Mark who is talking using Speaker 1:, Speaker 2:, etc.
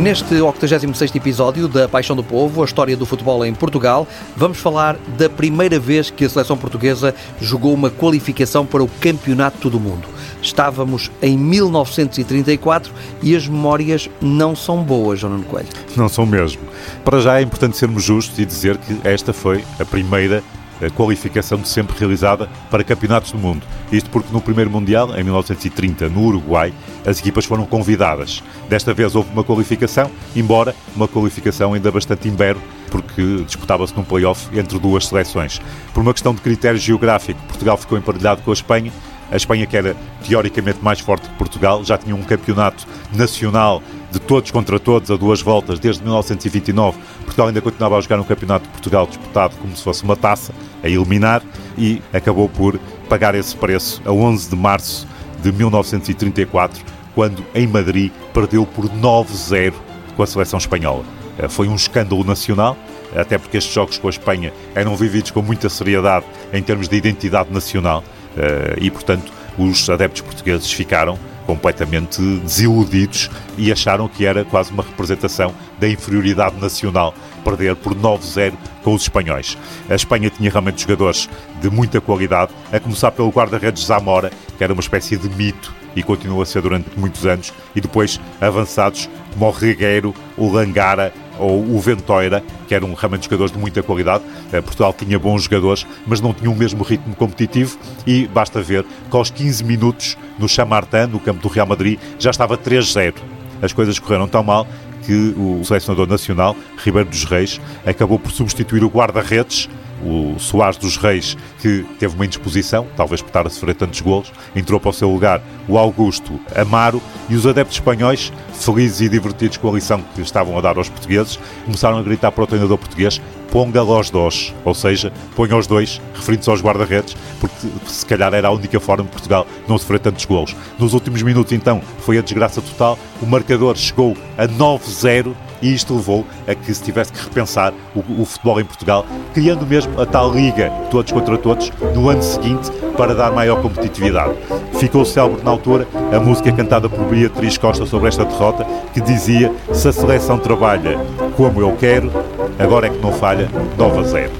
Speaker 1: Neste 86 episódio da Paixão do Povo, a história do futebol em Portugal, vamos falar da primeira vez que a seleção portuguesa jogou uma qualificação para o Campeonato do Mundo. Estávamos em 1934 e as memórias não são boas, João Nuno Coelho.
Speaker 2: Não são mesmo. Para já é importante sermos justos e dizer que esta foi a primeira a qualificação de sempre realizada para campeonatos do mundo. Isto porque no primeiro Mundial, em 1930, no Uruguai, as equipas foram convidadas. Desta vez houve uma qualificação, embora uma qualificação ainda bastante imberbe, porque disputava-se num play-off entre duas seleções. Por uma questão de critério geográfico, Portugal ficou emparelhado com a Espanha. A Espanha, que era teoricamente mais forte que Portugal, já tinha um campeonato nacional de todos contra todos a duas voltas desde 1929. Portugal ainda continuava a jogar um campeonato de Portugal disputado como se fosse uma taça, a eliminar, e acabou por pagar esse preço a 11 de março de 1934, quando em Madrid perdeu por 9-0 com a seleção espanhola. Eh, foi um escândalo nacional, até porque estes jogos com a Espanha eram vividos com muita seriedade em termos de identidade nacional eh, e, portanto, os adeptos portugueses ficaram completamente desiludidos e acharam que era quase uma representação da inferioridade nacional perder por 9-0 com os espanhóis. A Espanha tinha realmente jogadores de muita qualidade, a começar pelo guarda-redes Zamora, que era uma espécie de mito e continua a ser durante muitos anos, e depois avançados como o Regueiro, o Langara ou o Ventoira, que eram realmente jogadores de muita qualidade. Eh, Portugal tinha bons jogadores, mas não tinha o mesmo ritmo competitivo e basta ver que aos 15 minutos no Chamartin, no campo do Real Madrid, já estava 3-0. As coisas correram tão mal que o selecionador nacional, Ribeiro dos Reis, acabou por substituir o guarda-redes o Soares dos Reis, que teve uma indisposição, talvez por estar a sofrer tantos golos, entrou para o seu lugar o Augusto Amaro e os adeptos espanhóis, felizes e divertidos com a lição que estavam a dar aos portugueses, começaram a gritar para o treinador português ponga los dois, ou seja, ponha os dois, referindo-se aos guarda-redes, porque se calhar era a única forma de Portugal não sofrer tantos golos. Nos últimos minutos, então, foi a desgraça total, o marcador chegou a 9-0 e isto levou a que se tivesse que repensar o, o, futebol em Portugal, criando mesmo a tal liga todos contra todos no ano seguinte para dar maior competitividade. Ficou célebre na altura a música cantada por Beatriz Costa sobre esta derrota que dizia se a seleção trabalha como eu quero, agora é que não falha, 9 a 0.